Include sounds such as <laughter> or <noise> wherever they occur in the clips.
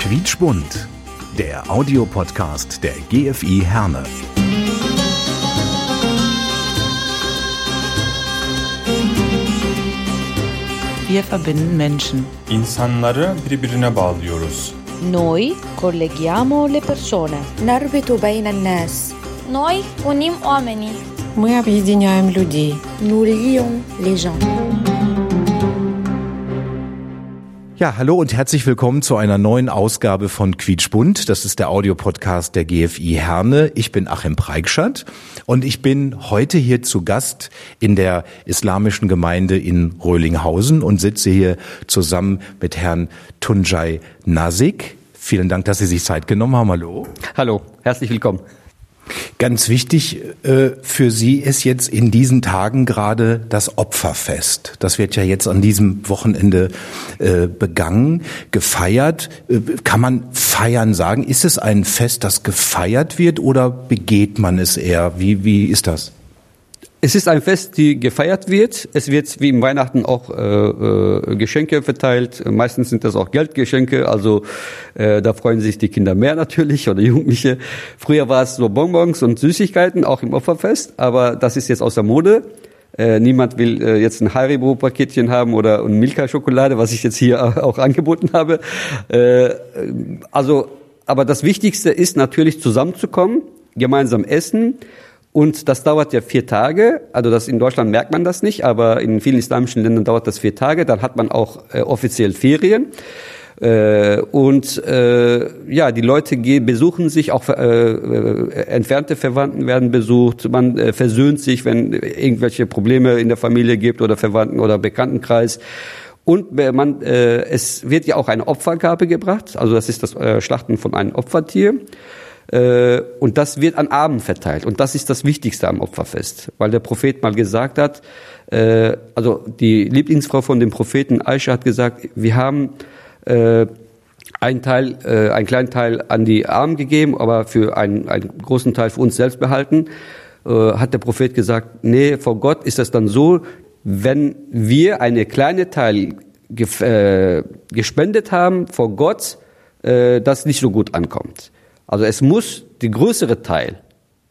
Quietschbunt, der Audiopodcast der GFI Herne. Wir verbinden Menschen. İnsanları birbirine bağlıyoruz. Noi colleghiamo le persone. نربط بين الناس Noi unim oamenii. Мы объединяем людей. nous lions les gens Ja, hallo und herzlich willkommen zu einer neuen Ausgabe von Quietschbunt. Das ist der Audiopodcast der GFI Herne. Ich bin Achim Preikschat und ich bin heute hier zu Gast in der islamischen Gemeinde in Röhlinghausen und sitze hier zusammen mit Herrn Tunjai Nasik. Vielen Dank, dass Sie sich Zeit genommen haben. Hallo. Hallo, herzlich willkommen. Ganz wichtig äh, für Sie ist jetzt in diesen Tagen gerade das Opferfest. Das wird ja jetzt an diesem Wochenende äh, begangen, gefeiert. Äh, kann man feiern sagen? Ist es ein Fest, das gefeiert wird oder begeht man es eher? Wie, wie ist das? Es ist ein Fest, die gefeiert wird. Es wird wie im Weihnachten auch äh, äh, Geschenke verteilt. Meistens sind das auch Geldgeschenke. Also äh, da freuen sich die Kinder mehr natürlich oder <laughs> Jugendliche. Früher war es so Bonbons und Süßigkeiten, auch im Opferfest. Aber das ist jetzt aus der Mode. Äh, niemand will äh, jetzt ein Haribo-Paketchen haben oder ein Milka-Schokolade, was ich jetzt hier <laughs> auch angeboten habe. Äh, also, aber das Wichtigste ist natürlich zusammenzukommen, gemeinsam essen. Und das dauert ja vier Tage. Also das in Deutschland merkt man das nicht, aber in vielen islamischen Ländern dauert das vier Tage. Dann hat man auch äh, offiziell Ferien. Äh, und äh, ja, die Leute gehen, besuchen sich, auch äh, äh, entfernte Verwandten werden besucht. Man äh, versöhnt sich, wenn irgendwelche Probleme in der Familie gibt oder Verwandten oder Bekanntenkreis. Und äh, man, äh, es wird ja auch eine Opfergabe gebracht. Also das ist das äh, Schlachten von einem Opfertier. Äh, und das wird an Abend verteilt. Und das ist das Wichtigste am Opferfest. Weil der Prophet mal gesagt hat, äh, also die Lieblingsfrau von dem Propheten Aisha hat gesagt, wir haben äh, einen Teil, einen kleinen Teil an die Armen gegeben, aber für einen, einen großen Teil für uns selbst behalten. Hat der Prophet gesagt, nee, vor Gott ist das dann so, wenn wir eine kleine Teil gespendet haben vor Gott, äh, das nicht so gut ankommt. Also es muss die größere Teil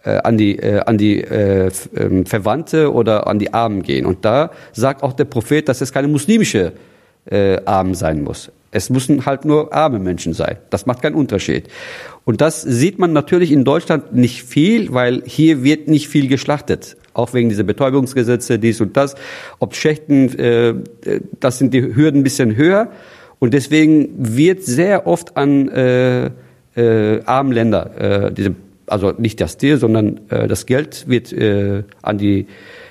äh, an die, äh, an die äh, ähm, Verwandte oder an die Armen gehen. Und da sagt auch der Prophet, dass es keine muslimische äh, Armen sein muss. Es müssen halt nur arme Menschen sein. Das macht keinen Unterschied. Und das sieht man natürlich in Deutschland nicht viel, weil hier wird nicht viel geschlachtet. Auch wegen dieser Betäubungsgesetze, dies und das. Ob Schächten, äh, das sind die Hürden ein bisschen höher. Und deswegen wird sehr oft an äh, äh, armen Länder, äh, diese, also nicht das Tier, sondern äh, das Geld wird äh, an die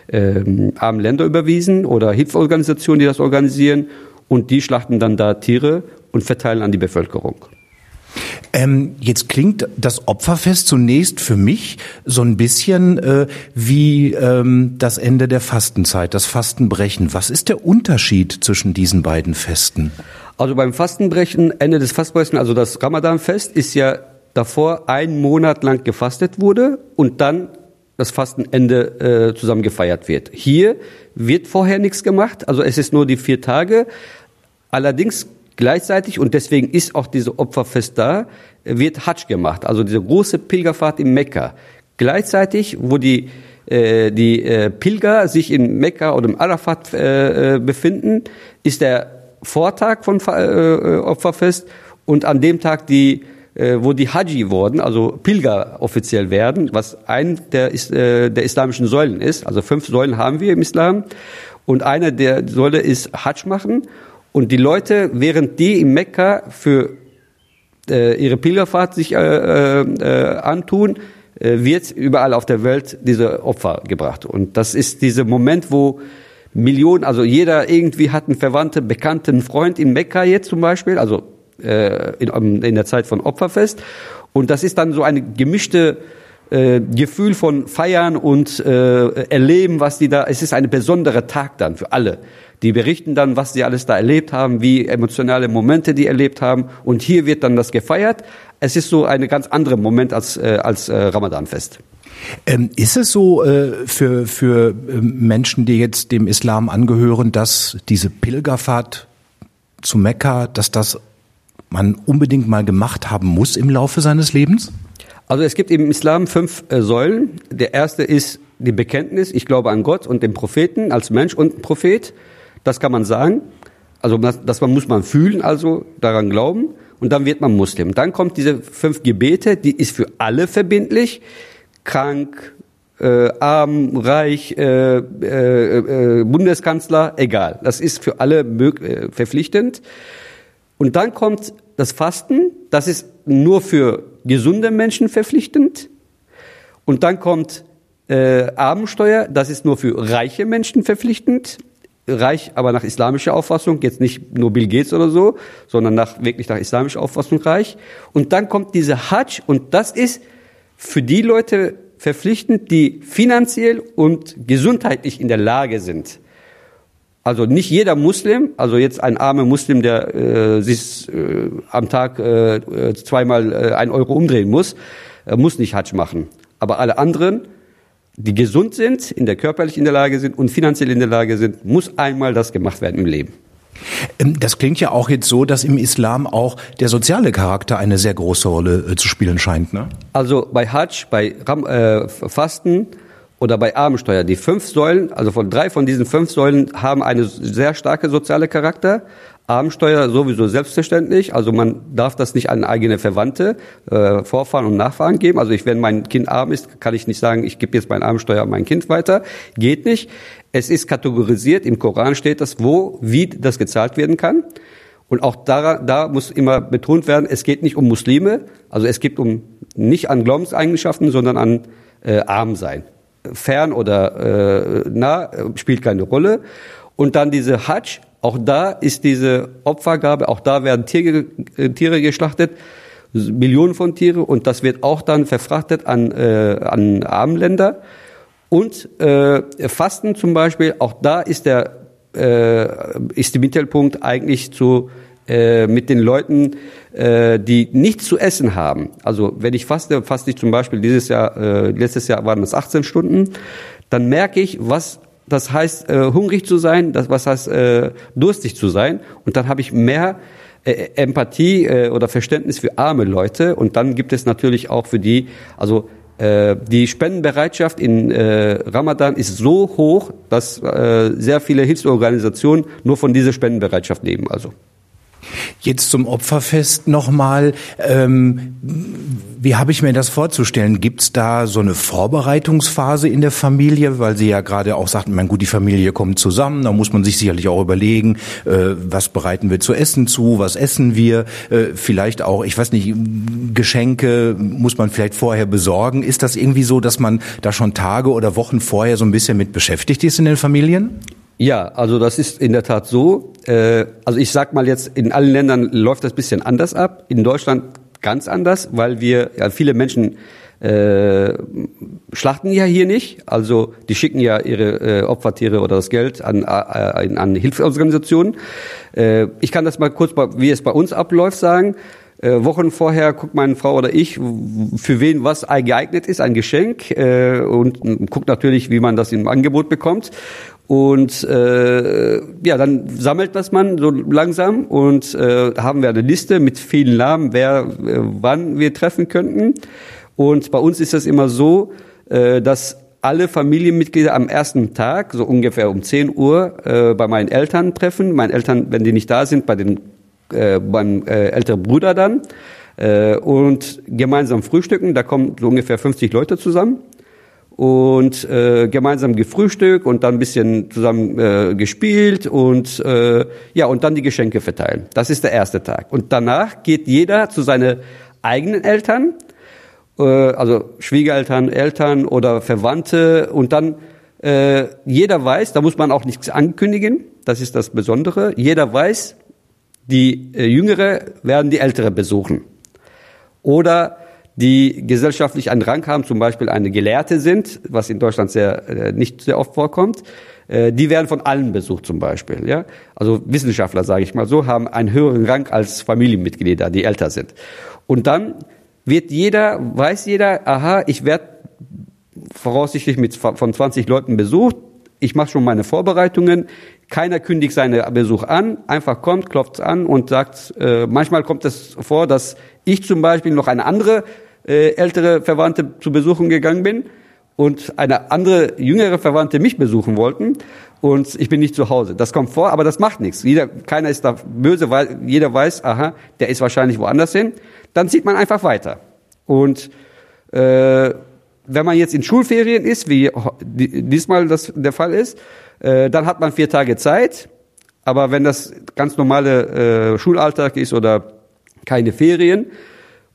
äh, armen Länder überwiesen oder Hilfsorganisationen, die das organisieren und die schlachten dann da Tiere und verteilen an die Bevölkerung. Ähm, jetzt klingt das Opferfest zunächst für mich so ein bisschen äh, wie ähm, das Ende der Fastenzeit, das Fastenbrechen. Was ist der Unterschied zwischen diesen beiden Festen? Also beim Fastenbrechen, Ende des Fastenbrechens, also das Ramadanfest, ist ja davor ein Monat lang gefastet wurde und dann das Fastenende äh, zusammen gefeiert wird. Hier wird vorher nichts gemacht, also es ist nur die vier Tage. Allerdings gleichzeitig, und deswegen ist auch diese Opferfest da, wird Hajj gemacht, also diese große Pilgerfahrt in Mekka. Gleichzeitig, wo die, äh, die äh, Pilger sich in Mekka oder im Arafat äh, äh, befinden, ist der Vortag von Fa- äh, Opferfest und an dem Tag die äh, wo die Haji wurden, also Pilger offiziell werden, was ein der, äh, der islamischen Säulen ist. Also fünf Säulen haben wir im Islam. Und eine der Säule ist Hajj machen. Und die Leute, während die in Mekka für äh, ihre Pilgerfahrt sich äh, äh, äh, antun, äh, wird überall auf der Welt diese Opfer gebracht. Und das ist dieser Moment, wo Millionen, also jeder irgendwie hat einen Verwandten, Bekannten, Freund in Mekka jetzt zum Beispiel, also äh, in, in der Zeit von Opferfest. Und das ist dann so eine gemischte äh, Gefühl von Feiern und äh, Erleben, was die da, es ist ein besonderer Tag dann für alle. Die berichten dann, was sie alles da erlebt haben, wie emotionale Momente die erlebt haben. Und hier wird dann das gefeiert. Es ist so ein ganz anderer Moment als, äh, als äh, Ramadanfest. Ähm, ist es so äh, für, für äh, Menschen, die jetzt dem Islam angehören, dass diese Pilgerfahrt zu Mekka, dass das man unbedingt mal gemacht haben muss im Laufe seines Lebens? Also es gibt im Islam fünf äh, Säulen. Der erste ist die Bekenntnis, ich glaube an Gott und den Propheten als Mensch und Prophet. Das kann man sagen. Also das, das man muss man fühlen, also daran glauben. Und dann wird man Muslim. Dann kommt diese fünf Gebete, die ist für alle verbindlich. Krank, äh, arm, reich, äh, äh, äh, Bundeskanzler, egal. Das ist für alle äh, verpflichtend. Und dann kommt das Fasten, das ist nur für gesunde Menschen verpflichtend. Und dann kommt äh, Armensteuer, das ist nur für reiche Menschen verpflichtend. Reich, aber nach islamischer Auffassung, jetzt nicht nur Bill Gates oder so, sondern nach, wirklich nach islamischer Auffassung reich. Und dann kommt diese Hajj und das ist für die Leute verpflichtend, die finanziell und gesundheitlich in der Lage sind. Also nicht jeder Muslim, also jetzt ein armer Muslim, der äh, sich äh, am Tag äh, zweimal äh, ein Euro umdrehen muss, äh, muss nicht Hajj machen. Aber alle anderen, die gesund sind, in der körperlich in der Lage sind und finanziell in der Lage sind, muss einmal das gemacht werden im Leben. Ähm, das klingt ja auch jetzt so, dass im Islam auch der soziale Charakter eine sehr große Rolle äh, zu spielen scheint. Ne? Also bei Hajj, bei Ram, äh, Fasten oder bei Armensteuer, die fünf Säulen, also von drei von diesen fünf Säulen haben eine sehr starke soziale Charakter. Armensteuer sowieso selbstverständlich, also man darf das nicht an eigene Verwandte, äh, Vorfahren und Nachfahren geben. Also ich, wenn mein Kind arm ist, kann ich nicht sagen, ich gebe jetzt mein Armensteuer an mein Kind weiter. Geht nicht. Es ist kategorisiert, im Koran steht das, wo, wie das gezahlt werden kann. Und auch da, da muss immer betont werden, es geht nicht um Muslime, also es geht um nicht an Glaubenseigenschaften, sondern an äh, Armsein. Fern oder äh, nah spielt keine Rolle. Und dann diese Hajj, auch da ist diese Opfergabe, auch da werden Tiere, äh, Tiere geschlachtet, Millionen von Tiere und das wird auch dann verfrachtet an, äh, an Armenländer. Und äh, Fasten zum Beispiel, auch da ist der äh, ist der Mittelpunkt eigentlich zu äh, mit den Leuten, äh, die nichts zu essen haben. Also wenn ich faste, faste ich zum Beispiel dieses Jahr, äh, letztes Jahr waren das 18 Stunden, dann merke ich, was das heißt, äh, hungrig zu sein, das was heißt äh, durstig zu sein, und dann habe ich mehr äh, Empathie äh, oder Verständnis für arme Leute und dann gibt es natürlich auch für die, also äh, die Spendenbereitschaft in äh, Ramadan ist so hoch, dass äh, sehr viele Hilfsorganisationen nur von dieser Spendenbereitschaft leben. Also Jetzt zum Opferfest nochmal. Ähm, wie habe ich mir das vorzustellen? Gibt es da so eine Vorbereitungsphase in der Familie? Weil Sie ja gerade auch sagten, mein gut, die Familie kommt zusammen, da muss man sich sicherlich auch überlegen, äh, was bereiten wir zu essen zu, was essen wir, äh, vielleicht auch, ich weiß nicht, Geschenke muss man vielleicht vorher besorgen. Ist das irgendwie so, dass man da schon Tage oder Wochen vorher so ein bisschen mit beschäftigt ist in den Familien? Ja, also das ist in der Tat so. Äh, also ich sag mal jetzt, in allen Ländern läuft das bisschen anders ab. In Deutschland ganz anders, weil wir ja viele Menschen äh, schlachten ja hier nicht. Also die schicken ja ihre äh, Opfertiere oder das Geld an, äh, an Hilfsorganisationen. Äh, ich kann das mal kurz, wie es bei uns abläuft, sagen. Äh, Wochen vorher guckt meine Frau oder ich, für wen was geeignet ist, ein Geschenk äh, und guckt natürlich, wie man das im Angebot bekommt. Und äh, ja, dann sammelt das man so langsam und äh, haben wir eine Liste mit vielen Namen, wer äh, wann wir treffen könnten. Und bei uns ist das immer so, äh, dass alle Familienmitglieder am ersten Tag, so ungefähr um 10 Uhr, äh, bei meinen Eltern treffen. Meine Eltern, wenn die nicht da sind, bei den äh, beim äh, älteren Bruder dann äh, und gemeinsam frühstücken. Da kommen so ungefähr 50 Leute zusammen und äh, gemeinsam gefrühstückt und dann ein bisschen zusammen äh, gespielt und äh, ja und dann die Geschenke verteilen. Das ist der erste Tag. Und danach geht jeder zu seinen eigenen Eltern, äh, also Schwiegereltern, Eltern oder Verwandte und dann äh, jeder weiß, da muss man auch nichts ankündigen. Das ist das Besondere. Jeder weiß, die äh, Jüngere werden die Ältere besuchen. Oder die gesellschaftlich einen Rang haben, zum Beispiel eine Gelehrte sind, was in Deutschland sehr, äh, nicht sehr oft vorkommt, äh, die werden von allen besucht zum Beispiel. Ja? Also Wissenschaftler, sage ich mal so, haben einen höheren Rang als Familienmitglieder, die älter sind. Und dann wird jeder, weiß jeder, aha, ich werde voraussichtlich mit von 20 Leuten besucht, ich mache schon meine Vorbereitungen. Keiner kündigt seinen Besuch an, einfach kommt, klopft an und sagt, äh, manchmal kommt es vor, dass ich zum Beispiel noch eine andere äh, ältere Verwandte zu besuchen gegangen bin und eine andere jüngere Verwandte mich besuchen wollten und ich bin nicht zu Hause. Das kommt vor, aber das macht nichts. Jeder, keiner ist da böse, weil jeder weiß, aha, der ist wahrscheinlich woanders hin. Dann zieht man einfach weiter. Und äh, wenn man jetzt in Schulferien ist, wie diesmal das der Fall ist, äh, dann hat man vier Tage Zeit. Aber wenn das ganz normale äh, Schulalltag ist oder keine Ferien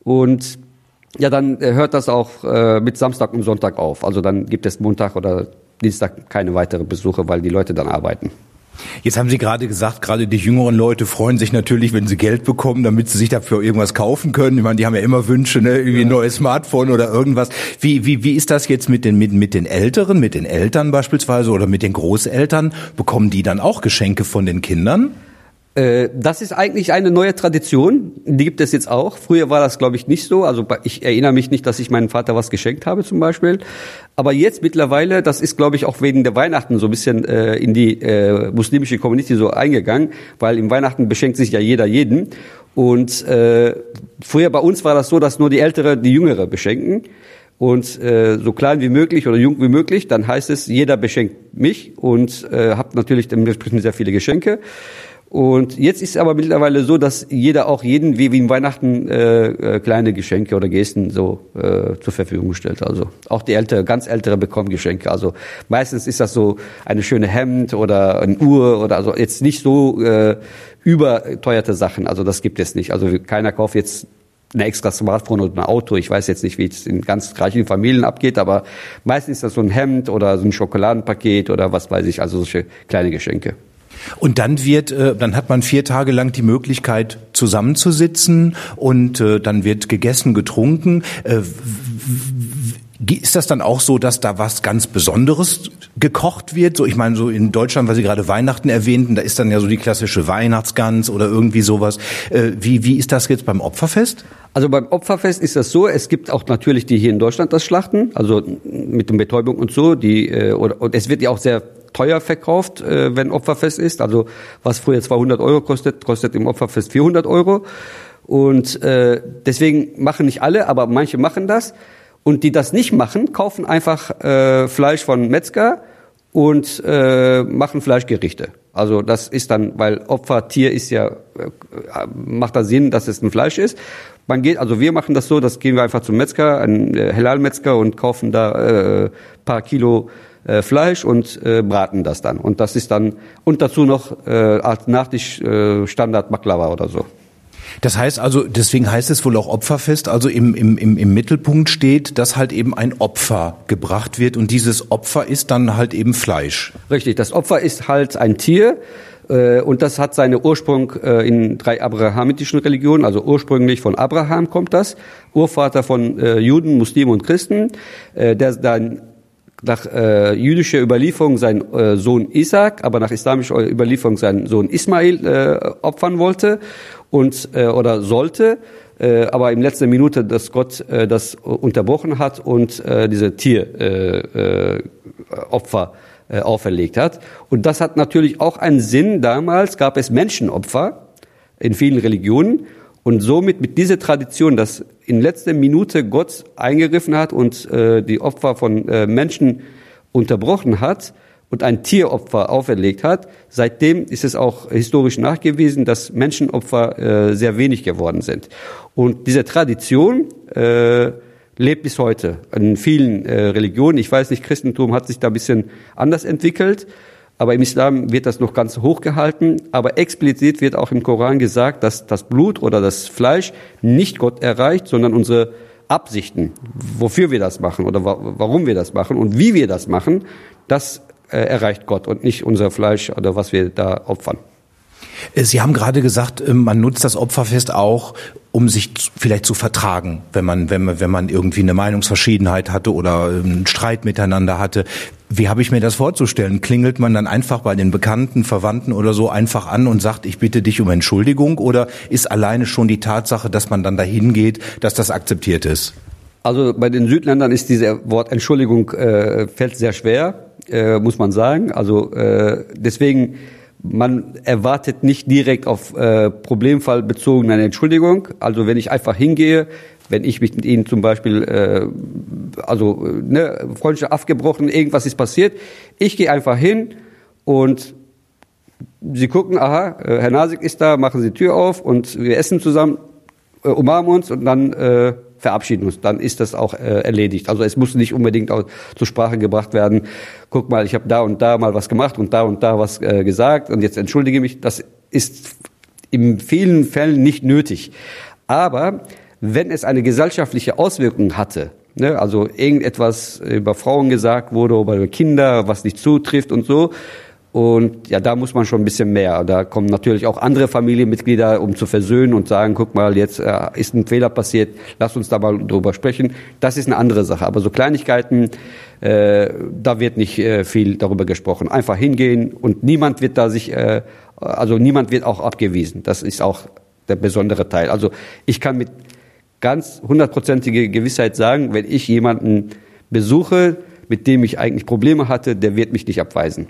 und ja, dann äh, hört das auch äh, mit Samstag und Sonntag auf. Also dann gibt es Montag oder Dienstag keine weiteren Besuche, weil die Leute dann arbeiten. Jetzt haben Sie gerade gesagt, gerade die jüngeren Leute freuen sich natürlich, wenn sie Geld bekommen, damit sie sich dafür irgendwas kaufen können. Ich meine, die haben ja immer Wünsche, ne? irgendwie ein neues Smartphone oder irgendwas. Wie, wie, wie ist das jetzt mit den, mit, mit den Älteren, mit den Eltern beispielsweise oder mit den Großeltern? Bekommen die dann auch Geschenke von den Kindern? Äh, das ist eigentlich eine neue Tradition. Die gibt es jetzt auch. Früher war das, glaube ich, nicht so. Also ich erinnere mich nicht, dass ich meinem Vater was geschenkt habe zum Beispiel. Aber jetzt mittlerweile, das ist, glaube ich, auch wegen der Weihnachten so ein bisschen äh, in die äh, muslimische Community so eingegangen, weil im Weihnachten beschenkt sich ja jeder jeden. Und äh, früher bei uns war das so, dass nur die Ältere die Jüngere beschenken und äh, so klein wie möglich oder jung wie möglich, dann heißt es, jeder beschenkt mich und äh, habt natürlich dementsprechend sehr viele Geschenke. Und jetzt ist es aber mittlerweile so, dass jeder auch jeden, wie, wie Weihnachten, äh, äh, kleine Geschenke oder Gesten so äh, zur Verfügung stellt. Also auch die Ältere, ganz Ältere bekommen Geschenke. Also meistens ist das so eine schöne Hemd oder eine Uhr oder also jetzt nicht so äh, überteuerte Sachen. Also das gibt es nicht. Also keiner kauft jetzt ein extra Smartphone oder ein Auto. Ich weiß jetzt nicht, wie es in ganz reichen Familien abgeht, aber meistens ist das so ein Hemd oder so ein Schokoladenpaket oder was weiß ich, also solche kleine Geschenke. Und dann wird, äh, dann hat man vier Tage lang die Möglichkeit zusammenzusitzen und äh, dann wird gegessen, getrunken. Äh, ist das dann auch so, dass da was ganz Besonderes gekocht wird? So, ich meine, so in Deutschland, weil Sie gerade Weihnachten erwähnten, da ist dann ja so die klassische Weihnachtsgans oder irgendwie sowas. Wie, wie ist das jetzt beim Opferfest? Also beim Opferfest ist das so, es gibt auch natürlich die hier in Deutschland das Schlachten, also mit dem Betäubung und so, die, oder, und es wird ja auch sehr teuer verkauft, äh, wenn Opferfest ist. Also was früher 200 Euro kostet, kostet im Opferfest 400 Euro. Und äh, deswegen machen nicht alle, aber manche machen das. Und die das nicht machen, kaufen einfach äh, Fleisch von Metzger und äh, machen Fleischgerichte. Also das ist dann, weil Opfertier ist ja, äh, macht da Sinn, dass es ein Fleisch ist. Man geht, also wir machen das so, das gehen wir einfach zum Metzger, ein äh, Halal-Metzger und kaufen da äh, paar Kilo äh, Fleisch und äh, braten das dann. Und das ist dann, und dazu noch äh, als Nachtisch äh, Standard Baklava oder so. Das heißt also, deswegen heißt es wohl auch Opferfest, also im, im, im, im Mittelpunkt steht, dass halt eben ein Opfer gebracht wird und dieses Opfer ist dann halt eben Fleisch. Richtig, das Opfer ist halt ein Tier äh, und das hat seinen Ursprung äh, in drei abrahamitischen Religionen, also ursprünglich von Abraham kommt das, Urvater von äh, Juden, Muslimen und Christen, der dann nach äh, jüdischer Überlieferung seinen äh, Sohn Isaac, aber nach islamischer Überlieferung seinen Sohn Ismail äh, opfern wollte und äh, oder sollte, äh, aber im letzten Minute, dass Gott äh, das unterbrochen hat und äh, diese Tieropfer äh, Opfer, äh, auferlegt hat. Und das hat natürlich auch einen Sinn. Damals gab es Menschenopfer in vielen Religionen und somit mit dieser Tradition, dass in letzter Minute Gott eingegriffen hat und äh, die Opfer von äh, Menschen unterbrochen hat und ein Tieropfer auferlegt hat, seitdem ist es auch historisch nachgewiesen, dass Menschenopfer äh, sehr wenig geworden sind. Und diese Tradition äh, lebt bis heute in vielen äh, Religionen. Ich weiß nicht, Christentum hat sich da ein bisschen anders entwickelt. Aber im Islam wird das noch ganz hoch gehalten. Aber explizit wird auch im Koran gesagt, dass das Blut oder das Fleisch nicht Gott erreicht, sondern unsere Absichten, wofür wir das machen oder warum wir das machen und wie wir das machen, das äh, erreicht Gott und nicht unser Fleisch oder was wir da opfern. Äh, Sie haben gerade gesagt, äh, man nutzt das Opferfest auch, um sich vielleicht zu vertragen, wenn man, wenn man, wenn man irgendwie eine Meinungsverschiedenheit hatte oder einen Streit miteinander hatte. Wie habe ich mir das vorzustellen? Klingelt man dann einfach bei den Bekannten, Verwandten oder so einfach an und sagt, ich bitte dich um Entschuldigung? Oder ist alleine schon die Tatsache, dass man dann dahin geht, dass das akzeptiert ist? Also bei den Südländern ist dieses Wort Entschuldigung äh, fällt sehr schwer. äh, muss man sagen. Also äh, deswegen, man erwartet nicht direkt auf äh, Problemfall bezogen eine Entschuldigung. Also wenn ich einfach hingehe, wenn ich mich mit Ihnen zum Beispiel, äh, also äh, ne, Freundschaft abgebrochen, irgendwas ist passiert, ich gehe einfach hin und Sie gucken, aha, äh, Herr Nasik ist da, machen Sie die Tür auf und wir essen zusammen, äh, umarmen uns und dann äh, verabschieden uns. Dann ist das auch äh, erledigt. Also es muss nicht unbedingt auch zur Sprache gebracht werden. Guck mal, ich habe da und da mal was gemacht und da und da was äh, gesagt und jetzt entschuldige mich. Das ist in vielen Fällen nicht nötig. Aber wenn es eine gesellschaftliche Auswirkung hatte, ne, also irgendetwas über Frauen gesagt wurde oder über Kinder, was nicht zutrifft und so, und ja, da muss man schon ein bisschen mehr. Da kommen natürlich auch andere Familienmitglieder, um zu versöhnen und sagen, guck mal, jetzt äh, ist ein Fehler passiert, lass uns da mal drüber sprechen. Das ist eine andere Sache. Aber so Kleinigkeiten, äh, da wird nicht äh, viel darüber gesprochen. Einfach hingehen und niemand wird da sich, äh, also niemand wird auch abgewiesen. Das ist auch der besondere Teil. Also ich kann mit ganz hundertprozentiger Gewissheit sagen, wenn ich jemanden besuche, mit dem ich eigentlich Probleme hatte, der wird mich nicht abweisen.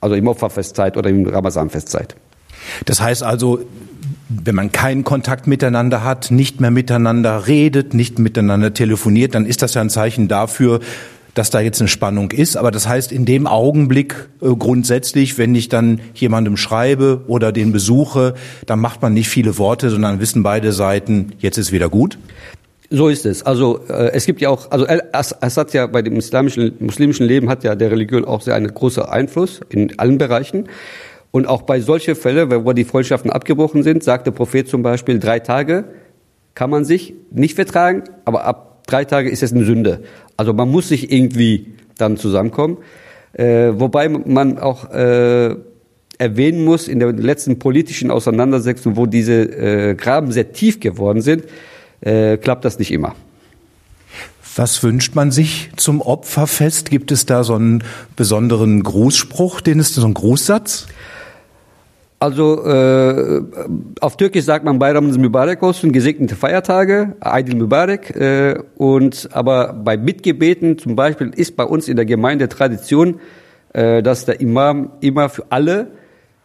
Also im Opferfestzeit oder im Ramazanfestzeit. Das heißt also, wenn man keinen Kontakt miteinander hat, nicht mehr miteinander redet, nicht miteinander telefoniert, dann ist das ja ein Zeichen dafür, dass da jetzt eine Spannung ist. Aber das heißt, in dem Augenblick äh, grundsätzlich, wenn ich dann jemandem schreibe oder den besuche, dann macht man nicht viele Worte, sondern wissen beide Seiten, jetzt ist wieder gut. So ist es. Also äh, es gibt ja auch, also es, hat ja bei dem islamischen, muslimischen Leben hat ja der Religion auch sehr einen großen Einfluss in allen Bereichen. Und auch bei solchen Fällen, wo die Freundschaften abgebrochen sind, sagt der Prophet zum Beispiel, drei Tage kann man sich nicht vertragen, aber ab drei Tage ist es eine Sünde. Also man muss sich irgendwie dann zusammenkommen. Äh, wobei man auch äh, erwähnen muss, in der letzten politischen Auseinandersetzung, wo diese äh, Graben sehr tief geworden sind, äh, klappt das nicht immer. Was wünscht man sich zum Opferfest? Gibt es da so einen besonderen Grußspruch, den ist so ein Grußsatz? Also äh, auf Türkisch sagt man Bayram Mübarek olsun, gesegnete Feiertage, Aydil Mübarek. Äh, und aber bei Mitgebeten zum Beispiel ist bei uns in der Gemeinde Tradition, äh, dass der Imam immer für alle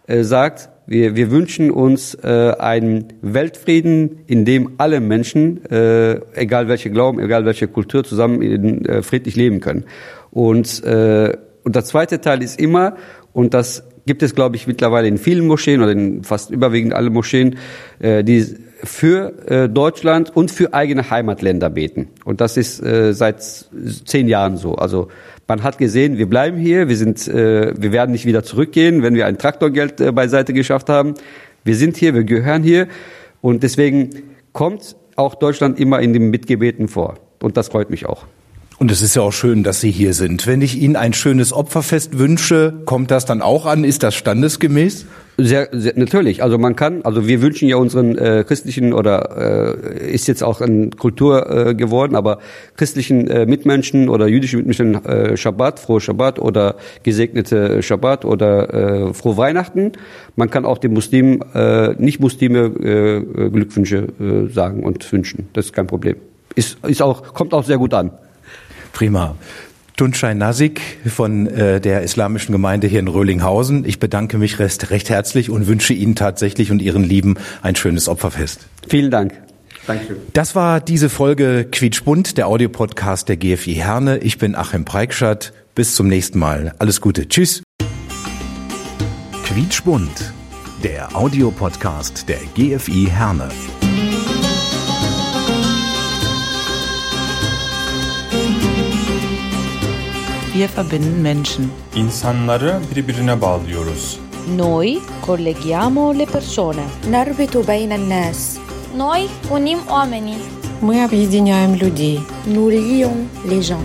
äh, sagt, wir, wir wünschen uns äh, einen Weltfrieden, in dem alle Menschen, äh, egal welche Glauben, egal welche Kultur, zusammen in, äh, friedlich leben können. Und, äh, und der zweite Teil ist immer, und das gibt es, glaube ich, mittlerweile in vielen Moscheen oder in fast überwiegend alle Moscheen, äh, die für äh, Deutschland und für eigene Heimatländer beten. Und das ist äh, seit zehn Jahren so. Also man hat gesehen, wir bleiben hier, wir sind, äh, wir werden nicht wieder zurückgehen, wenn wir ein Traktorgeld äh, beiseite geschafft haben. Wir sind hier, wir gehören hier und deswegen kommt auch Deutschland immer in den Mitgebeten vor. Und das freut mich auch. Und es ist ja auch schön, dass Sie hier sind. Wenn ich Ihnen ein schönes Opferfest wünsche, kommt das dann auch an? Ist das standesgemäß? Sehr, sehr natürlich. Also man kann, also wir wünschen ja unseren äh, christlichen oder äh, ist jetzt auch eine Kultur äh, geworden, aber christlichen äh, Mitmenschen oder jüdischen Mitmenschen äh, Schabbat, frohe Schabbat oder gesegnete Schabbat oder äh, frohe Weihnachten. Man kann auch den Muslimen, äh, nicht Muslime äh, Glückwünsche äh, sagen und wünschen. Das ist kein Problem. Ist, ist auch, kommt auch sehr gut an. Prima. Tunçay Nasik von äh, der islamischen Gemeinde hier in Röhlinghausen. Ich bedanke mich recht, recht herzlich und wünsche Ihnen tatsächlich und Ihren Lieben ein schönes Opferfest. Vielen Dank. Dankeschön. Das war diese Folge Quietschbunt, der Audiopodcast der GFI Herne. Ich bin Achim Preikschat. Bis zum nächsten Mal. Alles Gute. Tschüss. Quietschbunt, der Audiopodcast der GFI Herne. Wir verbinden Menschen. İnsanları birbirine bağlıyoruz. Noi colleghiamo le persone. نربط بين الناس Noi unim oamenii. Мы объединяем людей. nous lions les gens